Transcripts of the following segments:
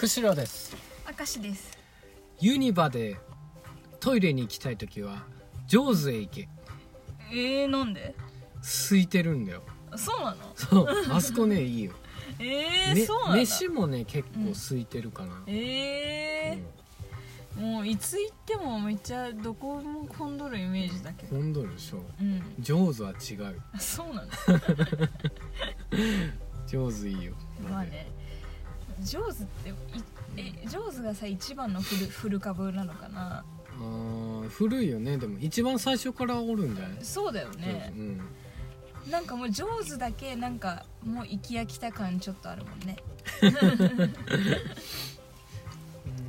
釧路です。明石です。ユニバでトイレに行きたい時は上手へ行け。えー、なんで？空いてるんだよ。そうなの？そう。あそこねいいよ、えー、ねそうなんだ飯もね結構空いてるかな、えーもういつ行ってもめっちゃどこも混んどるイメージだけど。混んどるでしょ。うん。上手は違う。あそうなの？上手いいよ。まあね上手っていえ上手がさ一番のフルフル株なのかな？あー古いよね。でも一番最初からおるんじゃない？そうだよね。うん。なんかもう上手だけなんかもう行き飽きた感ちょっとあるもんね。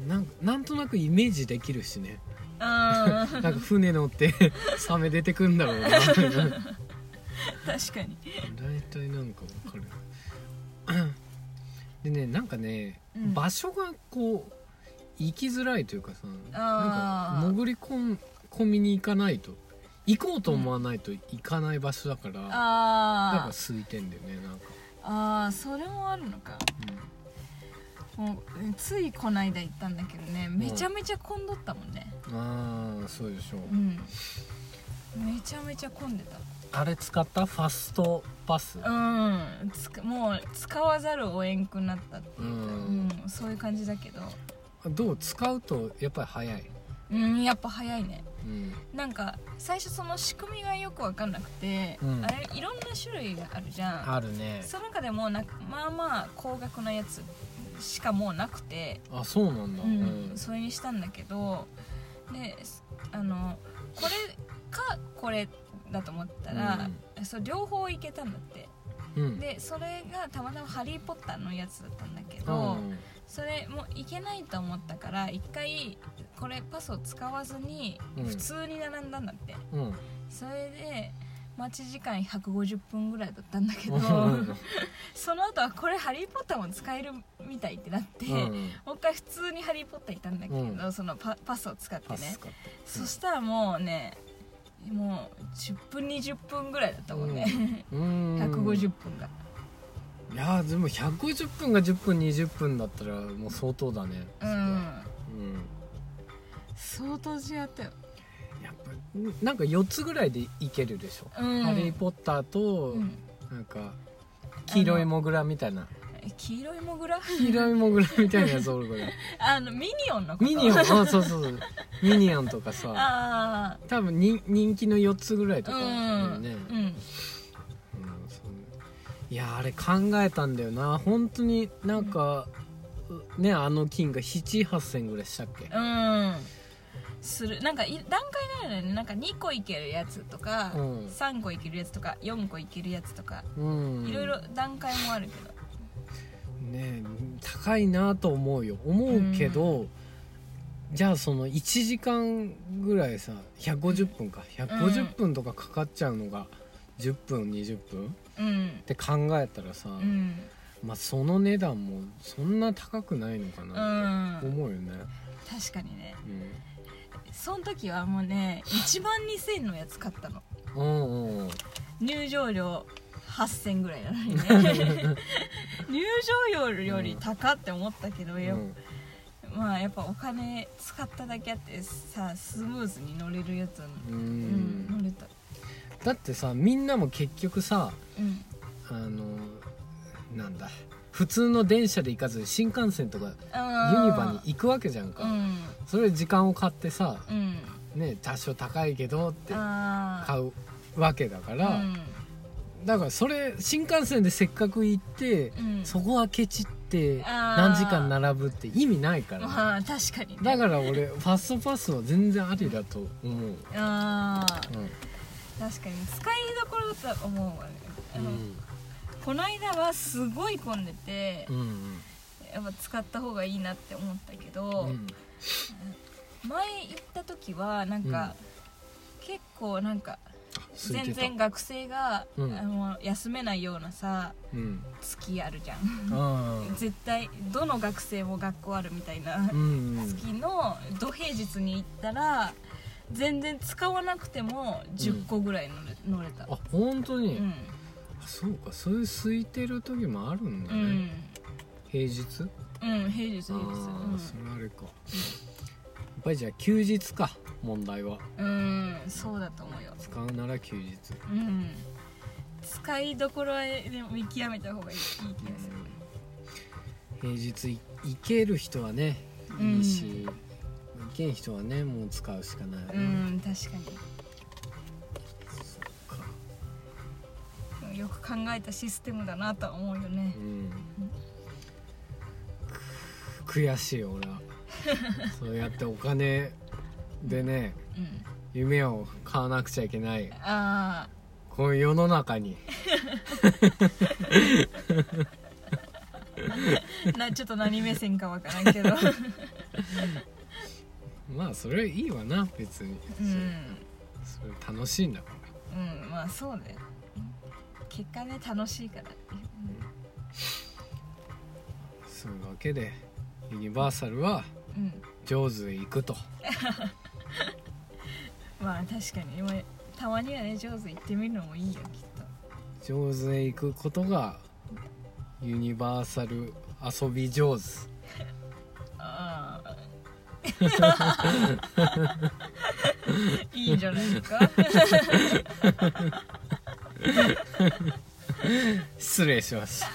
なんなんとなくイメージできるしね。なんか船乗ってサメ出てくんだろうな。確かに。大体なんかわかるでねなんかね、うん。場所がこう行きづらいというかさなんか潜り込ん込みに行かないと。行こうと思わないと行かない場所だから、なん。かあー。空いてんだよねなんか、あーそれもあるのか。もうついこないだ行ったんだけどねめちゃめちゃ混んどったもんね。うん、ああそうでしょう。うん。めちゃめちゃ混んでたあれ使った？ファストパス？うん。つかもう使わざるをえんくなったっていうか、ううんんそういう感じだけど。どう使うとやっぱり早い、うんやっぱ早いね。うん、なんか最初その仕組みがよく分かんなくて、うん。あれいろんな種類があるじゃん。あるね。その中でもなんかまあまあ高額なやつしかもうなくて、あそうなんだ、うん。それにしたんだけどであのこれかこれだと思ったら、そう両方いけたんだって。うん。でそれがたまたま「ハリー・ポッター」のやつだったんだけうど、ん。それもいけないと思ったから一回これパスを使わずにうん。普通に並んだんだって、うん。それで待ち時間150分ぐらいだったんだけどうん。その後はこれ「ハリー・ポッター」も使えるみたいってなって、うん。もう一回普通に「ハリー・ポッター」行ったんだけど、うそのパパスを使ってね。パス使って。そしたらもうねもう10分20分ぐらいだったもんね、うん。150分が。いやーでも150分が10分20分だったらもう相当だね。うん。うん。相当違ったよやっぱなんか4つぐらいでいけるでしょ「うん。ハリー・ポッター」と、うん。なんか黄色いモグラみたいな。え黄色いモグラ？黄色いモグラみたいなやつおるから あのミニオンのこと？ミニオン。あそうそうそう。ミニオンとかさ。あ多分に人気の4つぐらいとかだよん、ね、うん。うん。そういやあれ考えたんだよな。本当になんか、ねあの金が78000ぐらいしたっけ？うんするなんかい段階があるよね。なんか2個いけるやつとか、うん。3個いけるやつとか4個いけるやつとか、うん。いろいろ段階もあるけど。ね高いなと思うよ。思うけど、じゃあその1時間ぐらいさ150分か。150分とかかかっちゃうのが10分20分っうん。て考えたらさ、うん。まあその値段もそんな高くないのかうなってん。思うよね、確かにね。うんその時はもうね1万2000のやつ買ったの。うんうん入場料8000ぐらいなのにね。入場料より高って思ったけど、やっうん。まあやっぱお金使っただけあってさスムーズに乗れるやつはううん乗んれた。だってさみんなも結局さうん。あのなんだ普通の電車で行かず新幹線とかユニバに行くわけじゃんか、うんそれ時間を買ってさうん。ね多少高いけどってあ買うわけだから、うん。だからそれ新幹線でせっかく行って、うん。そこはケチって何時間並ぶって意味ないから、まあ確かにね。だから俺ファストパスは全然ありだと思う、ああうん。確かに。使いどころだと思うわね。この間はすごい混んでて、うん。やっぱ使った方がいいなって思ったけど、うん前行った時はなんか、結構なんか全然学生が、うん。あの休めないようなさうん。月あるじゃん。絶対どの学生も学校あるみたいなうん月の土平日に行ったら全然使わなくても10個ぐらい乗れ,、乗れた。あ本当に、うん。あそうか。そういう空いてる時もあるんだね、うん。平日？うん平日平日。あーそれはあれか。やっぱりじゃあ休日か問題は。うん、うん、そうだと思うよ。使うなら休日。うん。使いどころはでも見極めた方がいいいい気がする。平日い行ける人はねいいし、行けん人はねもう使うしかないようね、ん確かに。よく考えたシステムだなとは思うよね。うん。く悔しいよ俺は。そうやってお金でねうん。夢を買わなくちゃいけない。あこの世の中に。あ なちょっと何目線かわからんけど。まあそれいいわな別に、うん。それ楽しいんだから。うんまあそうね。結果ね楽しいから。そういうわけでユニバーサルはうん上手へ行くと。まあ確かに。今たまにはね上手行ってみるのもいいよきっと。上手へ行くことがユニバーサル遊び上手。ああ いいんじゃないですか？失礼します